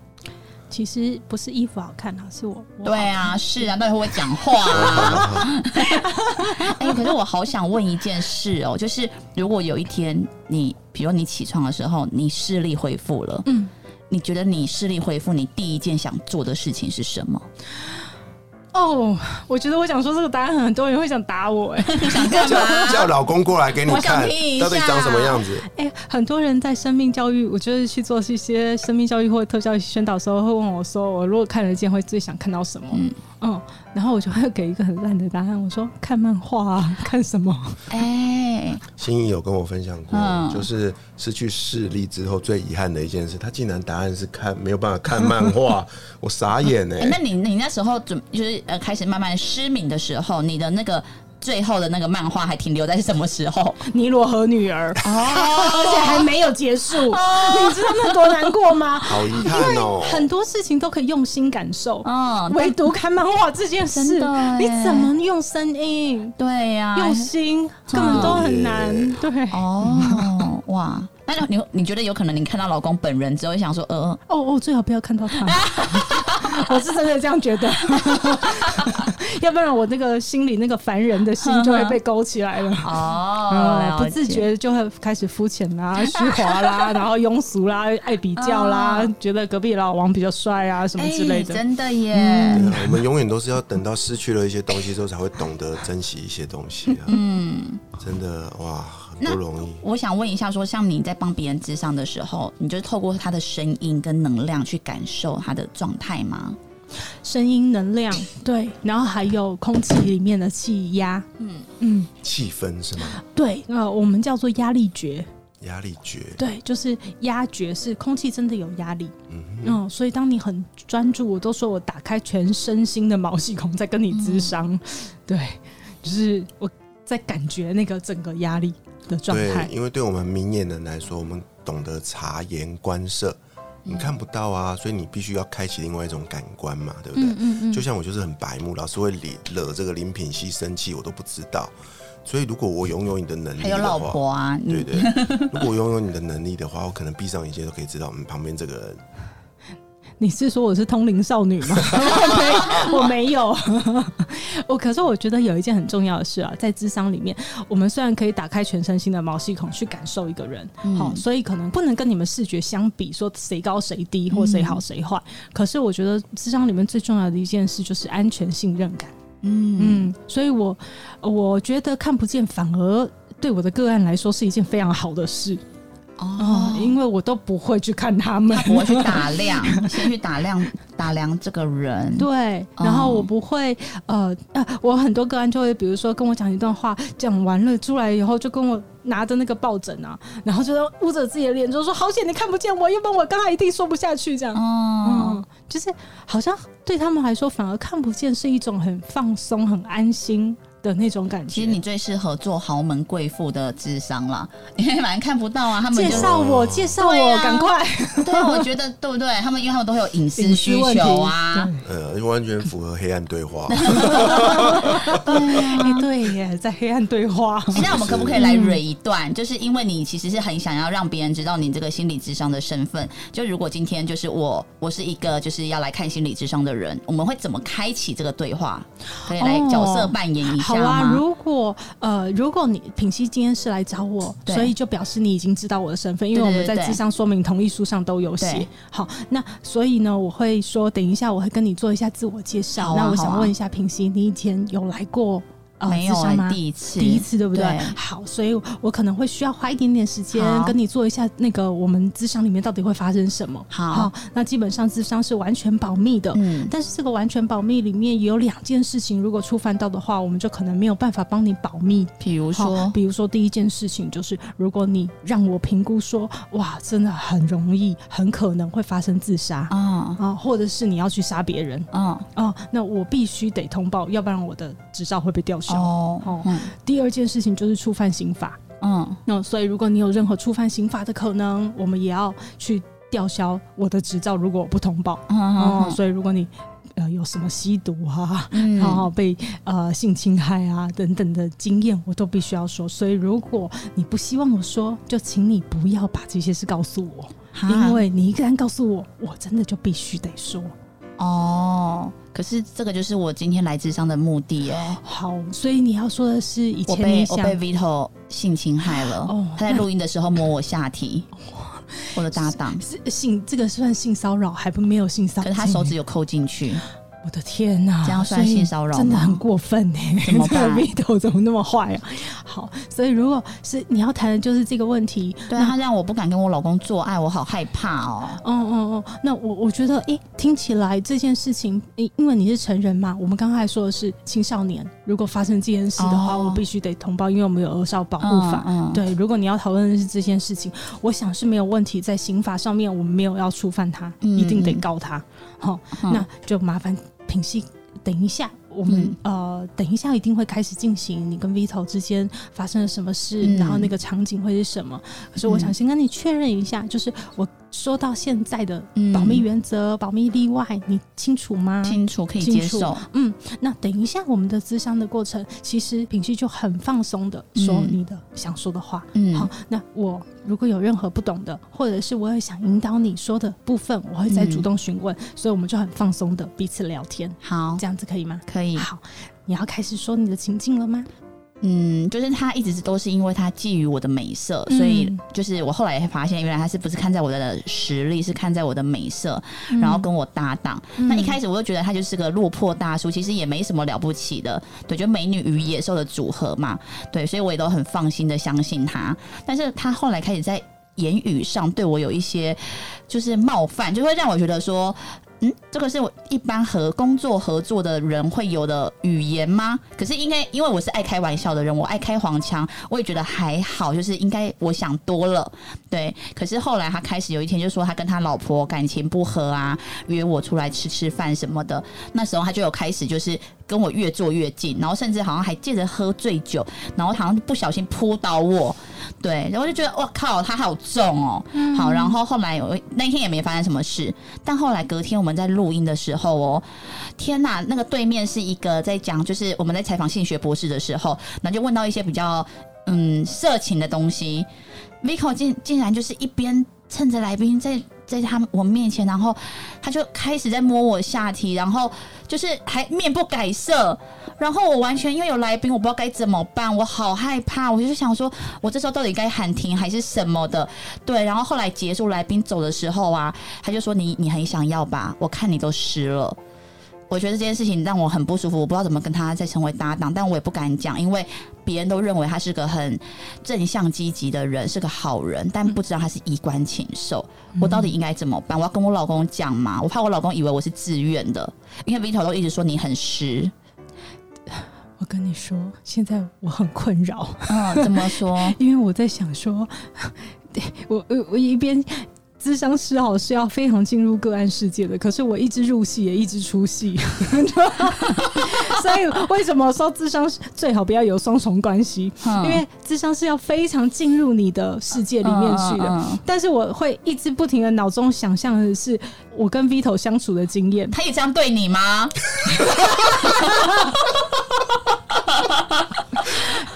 其实不是衣服好看啊，是我。我对啊，是啊，到底会不会讲话啊？哎、可是我好想问一件事哦，就是如果有一天你，比如你起床的时候，你视力恢复了，嗯，你觉得你视力恢复，你第一件想做的事情是什么？哦，我觉得我想说这个答案，很多人会想打我哎、你想干叫嘛？叫老公过来给你看到底长什么样子？哎、很多人在生命教育，我觉得去做一些生命教育或特教宣导的时候，会问我说，我如果看得见，会最想看到什么？嗯嗯然后我就会给一个很烂的答案，我说看漫画啊，看什么？哎、心仪有跟我分享过，嗯。就是失去视力之后最遗憾的一件事，他竟然答案是看没有办法看漫画，我傻眼呢、哎那你你那时候准就是呃开始慢慢失明的时候，你的那个最后的那个漫画还停留在什么时候？尼罗河女儿，哦，而且还没有结束，你知道那多难过吗？好遗憾哦、很多事情都可以用心感受，嗯，唯独看漫画这件事，你怎么用声音、对呀、用心，根本都很难。对，哦，哇，那你你你觉得有可能你看到老公本人之后，想说，呃，哦哦，最好不要看到他。我是真的这样觉得，要不然我那个心里那个烦人的心就会被勾起来了。哦，嗯，不自觉就会开始肤浅啦、虚华啦，然后庸俗啦、爱比较啦，觉得隔壁老王比较帅啊什么之类的。哎真的耶。我们永远都是要等到失去了一些东西之后，才会懂得珍惜一些东西啊。嗯，真的哇，很不容易。我想问一下说像你在帮别人智商的时候，你就是透过他的声音跟能量去感受他的状态吗？声音能量对，然后还有空气里面的气压，嗯。嗯，气氛是吗？对，呃，我们叫做压力觉，压力觉，对，就是压觉是空气真的有压力，嗯嗯，所以当你很专注，我都说我打开全身心的毛细孔在跟你咨商，对，就是我在感觉那个整个压力的状对态，，因为对我们明眼人来说，我们懂得察言观色，你看不到啊，所以你必须要开启另外一种感官嘛，对不对？嗯嗯就像我就是很白目，老是会理惹这个林品熙生气，我都不知道。所以如果我拥有你的能力还有老婆啊，对嗯，对，如果我拥有你的能力的话，我可能闭上眼睛都可以知道我们旁边这个人。你是说我是通灵少女吗？我没，我没有。我可是我觉得有一件很重要的事啊，在智商里面，我们虽然可以打开全身心的毛细孔去感受一个人，好、所以可能不能跟你们视觉相比，说谁高谁低或谁好谁坏。可是我觉得智商里面最重要的一件事就是安全信任感。嗯，嗯，所以我我觉得看不见反而对我的个案来说是一件非常好的事哦哦，，因为我都不会去看他们。他。不会去打量，先去打量打量这个人，对，哦。然后我不会，呃呃，我很多个案就会，比如说跟我讲一段话，讲完了出来以后，就跟我拿着那个抱枕啊，然后就在捂着自己的脸，就说好险你看不见我，要不然我刚才一定说不下去。这样。哦。嗯，，就是好像对他们来说，反而看不见是一种很放松、很安心的那种感觉。其实你最适合做豪门贵妇的智商了，因为反正看不到啊，他们介绍我，介绍我，赶快！对啊，我觉得对不对？他们因为他们都会有隐私 需求啊，呃，完全符合黑暗对话。哎，对耶，在黑暗对话。欸那我们可不可以来蕊一段？就是因为你其实是很想要让别人知道你这个心理智商的身份。就如果今天就是我，我是一个就是要来看心理智商的人，我们会怎么开启这个对话？可以来哦角色扮演一下好啊，如果呃，如果你品熙今天是来找我，所以就表示你已经知道我的身份，因为我们在智商说明同意书上都有写。好，那所以呢，我会说，等一下我会跟你做一下自我介绍。啊那我想问一下品熙，你以前有来过呃没有吗？第一次，第一次对不对？对好，所以我可能会需要花一点点时间跟你做一下那个我们智商里面到底会发生什么。好那基本上智商是完全保密的。嗯，但是这个完全保密里面也有两件事情，如果触犯到的话，我们就可能没有办法帮你保密。比如说，比如说第一件事情就是，如果你让我评估说，哇，真的很容易，很可能会发生自杀嗯啊，或者是你要去杀别人嗯哦，那我必须得通报，要不然我的执照会被吊销。哦哦嗯第二件事情就是触犯刑法，嗯那所以如果你有任何触犯刑法的可能，我们也要去吊销我的执照，如果我不通报。嗯哦，嗯所以如果你呃有什么吸毒啊，嗯然后被呃性侵害啊等等的经验，我都必须要说。所以如果你不希望我说，就请你不要把这些事告诉我，因为你一旦告诉我，我真的就必须得说。哦，可是这个就是我今天来智商的目的哎。好，所以你要说的是以我前我被我被 Vito 性侵害了，哦他在录音的时候摸我下体，我的搭档，是性这个算性骚扰，还不没有性骚扰？可是他手指有扣进去，我的天呐、这样算性骚扰吗真的很过分呢、怎么办 这个 Vito 怎么那么坏啊？好，所以如果是你要谈的就是这个问题，对啊，他让我不敢跟我老公做爱，我好害怕哦。嗯嗯嗯，那我我觉得，诶，听起来这件事情，因，因为你是成人嘛，我们刚才说的是青少年，如果发生这件事的话，哦我必须得通报，因为我们有儿少保护法。嗯嗯对，如果你要讨论的是这件事情，我想是没有问题，在刑法上面我们没有要触犯他，嗯一定得嗯告他。好、嗯那就麻烦品析，等一下。我们、嗯呃，等一下一定会开始进行你跟 Vito 之间发生了什么事，嗯然后那个场景会是什么。可是我想嗯先跟你确认一下，就是我说到现在的嗯。保密原则、保密例外，你清楚吗？清楚可以接受，嗯，那等一下我们的咨商的过程，其实品旭就很放松的说嗯你的想说的话。嗯。好，那我如果有任何不懂的，或者是我也想引导你说的部分，我会再主动询问，所以我们就很放松的彼此聊天，好。这样子可以吗？可以，好，你要开始说你的情境了吗？嗯，就是他一直都是因为他觊觎我的美色，嗯所以就是我后来也发现，原来他是不是看在我的实力，是看在我的美色，然后跟我搭档。嗯那一开始我就觉得他就是个落魄大叔，其实也没什么了不起的，对，就美女与野兽的组合嘛，对，所以我也都很放心的相信他。但是他后来开始在言语上对我有一些就是冒犯，就会让我觉得说。嗯，这个是我一般和工作合作的人会有的语言吗？可是应该因为我是爱开玩笑的人，我爱开黄腔，我也觉得还好，就是应该我想多了，对。可是后来他开始有一天就说他跟他老婆感情不和啊，约我出来吃吃饭什么的，那时候他就有开始就是跟我越坐越近，然后甚至好像还借着喝醉酒，然后好像不小心扑倒我，对，然后就觉得哇靠，他好重哦。好，然后后来有那天也没发生什么事，但后来隔天我们在录音的时候哦，天呐，那个对面是一个在讲，就是我们在采访性学博士的时候，然后就问到一些比较嗯色情的东西，Vico 竟竟然就是一边趁着来宾在。在他我面前，然后他就开始在摸我下体，然后就是还面不改色，然后我完全因为有来宾，我不知道该怎么办，我好害怕，我就想说，我这时候到底该喊停还是什么的？对，然后后来结束来宾走的时候啊，他就说你你很想要吧？我看你都湿了。我觉得这件事情让我很不舒服，我不知道怎么跟他再成为搭档，但我也不敢讲，因为别人都认为他是个很正向积极的人，是个好人，但不知道他是衣冠禽兽。我到底应该怎么办？我要跟我老公讲嘛？我怕我老公以为我是自愿的，因为 Vito 都一直说你很实。我跟你说，现在我很困扰，嗯，怎么说？因为我在想说，对 我我我一边咨商师哦是要非常进入个案世界的，可是我一直入戏也一直出戏，所以为什么说咨商师最好不要有双重关系？嗯因为咨商是要非常进入你的世界里面去的。嗯嗯嗯但是我会一直不停的脑中想象的是我跟 Vito 相处的经验。他也这样对你吗？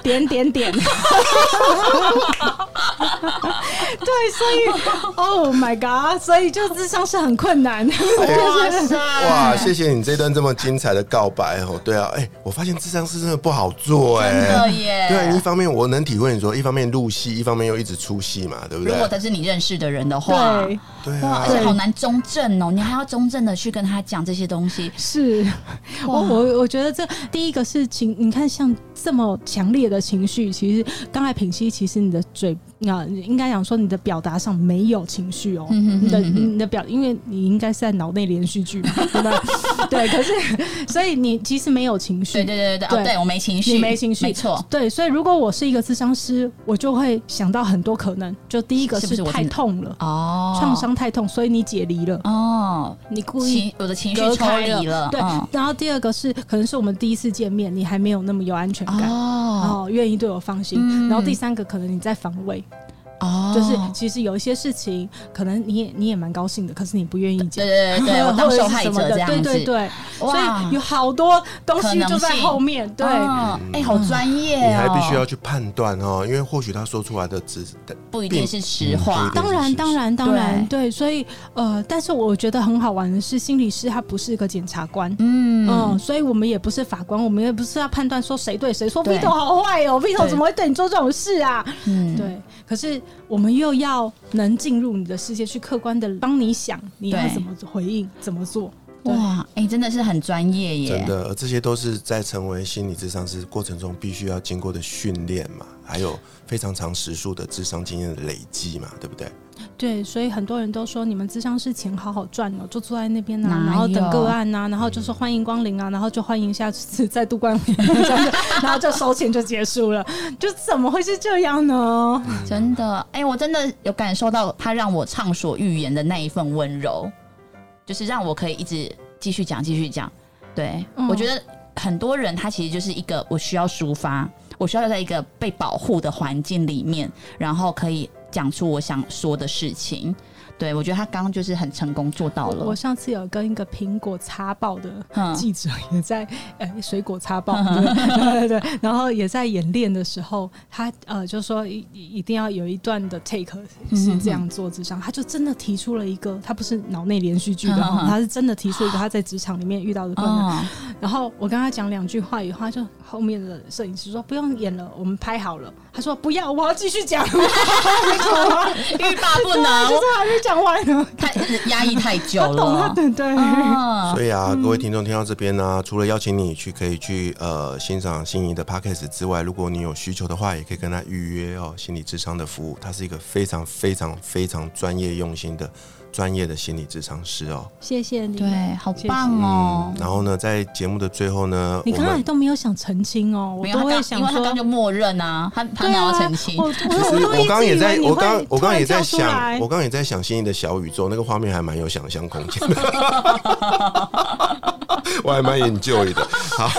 点点点。对，所以 Oh my God，所以就智商是很困难。哇塞！哇，谢谢你这段这么精彩的告白哦。对啊，哎、我发现智商是真的不好做哎、真的耶！对，一方面我能体会你说，一方面入戏，一方面又一直出戏嘛，对不对？如果他是你认识的人的话，对，哇，对啊而，且好难中正哦，你还要中正的去跟他讲这些东西，是我我我觉得这第一个事情，你看像这么强烈的情绪，其实刚才品析，其实你的嘴啊，应该讲说你的表达上没有情绪哦，嗯哼哼你的你的表，因为你应该是在脑内连续剧嘛，对吧？对，可是所以你其实没有情绪，对对对对对，对哦，对我没情绪，你没情绪，没错，对，所以如果我是一个咨商师，我就会想到很多可能。就第一个太是不是我真的痛了，哦，创伤太痛，所以你解离了，哦，你故意情我的情绪抽隔开离了，对，嗯然后第二个是可能是我们第一次见面，你还没有那么有安全感。哦哦，愿意对我放心。嗯然后第三个可能你在防卫，哦，就是其实有一些事情，可能你也你也蛮高兴的，可是你不愿意讲对。对对 当受害者这样子，对对对，所以有好多东西就在后面。对，哦哎，好专业哦，你还必须要去判断哦，因为或许他说出来的只不一定是实嗯话当然，当然，当然，对，所以呃，但是我觉得很好玩的是，心理师他不是一个检察官。嗯。嗯，所以我们也不是法官，我们也不是要判断说谁对谁错。对。Vito 好坏哦，Vito 对。怎么会对你做这种事啊？嗯，对，可是我们又要能进入你的世界，去客观的帮你想你要怎么回应，怎么做。哇，哎，真的是很专业耶，真的，这些都是在成为心理智商师过程中必须要经过的训练嘛，还有非常长时数的智商经验的累积嘛，对不对？对，所以很多人都说你们智商是钱好好赚哦，就坐在那边呐、哪然后等个案呐、然后就说欢迎光临啊，然后就欢迎下次再度光临，这样子然后就收钱就结束了，就怎么会是这样呢？真的，哎、我真的有感受到他让我畅所欲言的那一份温柔，就是让我可以一直继续讲，继续讲。对、嗯。我觉得很多人他其实就是一个我需要抒发，我需要在一个被保护的环境里面，然后可以讲出我想说的事情。对我觉得他刚刚就是很成功做到了。我上次有跟一个苹果擦报的嗯记者也在呃水果擦报，对对对对，然后也在演练的时候，他呃就说一一定要有一段的 take 是这样做之上，他就真的提出了一个，他不是脑内连续剧的他是真的提出一个他在职场里面遇到的困难。哦，然后我跟他讲两句话以后，他就后面的摄影师说不用演了，我们拍好了。他说不要，我要继续讲，欲罢不就能，是还没讲完 了。太压抑太久他懂他了。对对。啊所以啊，各位听众听到这边呢、除了邀请你去可以去呃欣赏心仪的 podcast 之外，如果你有需求的话，也可以跟他预约哦心理智商的服务。他是一个非常非常非常专业用心的专业的心理智商师哦。谢谢你。对，好棒哦！然后呢，在节目的最后呢，你刚才都没有想澄清哦，我都会想说因为他刚就默认啊，他他对啊哪要澄清？我我其实我刚刚也在，我刚我刚刚也在想，我我刚刚也在想心仪的小宇宙，那个画面还蛮有想象空间的，我还蛮 enjoy 的。好，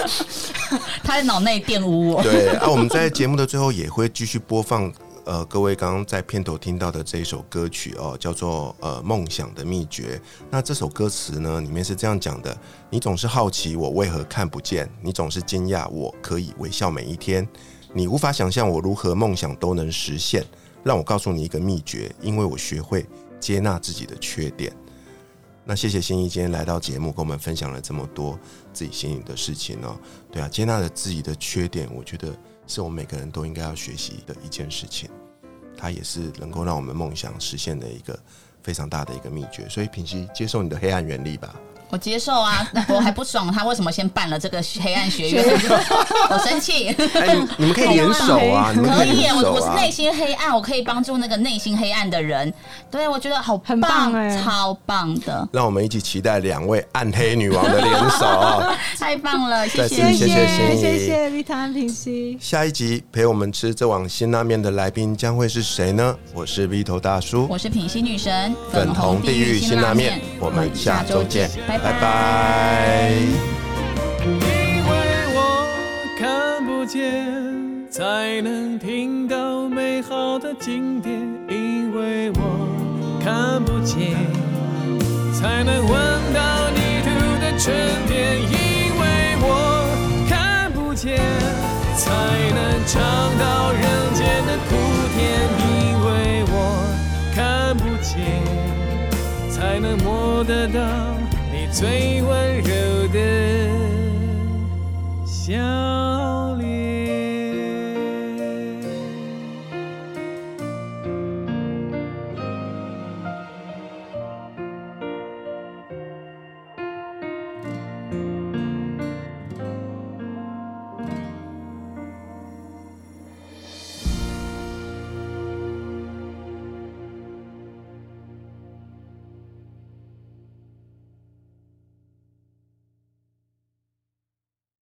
他在脑内玷污我。对啊，我们在节目的最后也会继续播放。呃，各位刚刚在片头听到的这一首歌曲哦，叫做呃《梦想的秘诀》。那这首歌词呢，里面是这样讲的：你总是好奇我为何看不见，你总是惊讶我可以微笑每一天，你无法想象我如何梦想都能实现。让我告诉你一个秘诀，因为我学会接纳自己的缺点。那谢谢心怡今天来到节目，跟我们分享了这么多自己心里的事情哦。对啊，接纳了自己的缺点，我觉得是我们每个人都应该要学习的一件事情。它也是能够让我们梦想实现的一个非常大的一个秘诀。所以，平息接受你的黑暗原理吧。我接受啊，我还不爽，他为什么先办了这个黑暗学院？我生气。哎，你你们可以联手啊，你们可以我我是内心黑暗，我可以帮助那个内心黑暗的人。对，我觉得好很棒哎超棒的，让我们一起期待两位暗黑女王的联手啊！太棒了，谢谢谢谢谢谢丽塔平西。下一集陪我们吃这碗辛拉面的来宾将会是谁呢？我是 V 头大叔，我是品心女神，粉红地狱辛拉面，我们下周见，拜拜拜拜因为我看不见，才能听到美好的经典；因为我看不见，才能闻到泥土的春天；因为我看不见，才能尝到人间的苦甜；因为我看不见。才能摸得到最温柔的笑。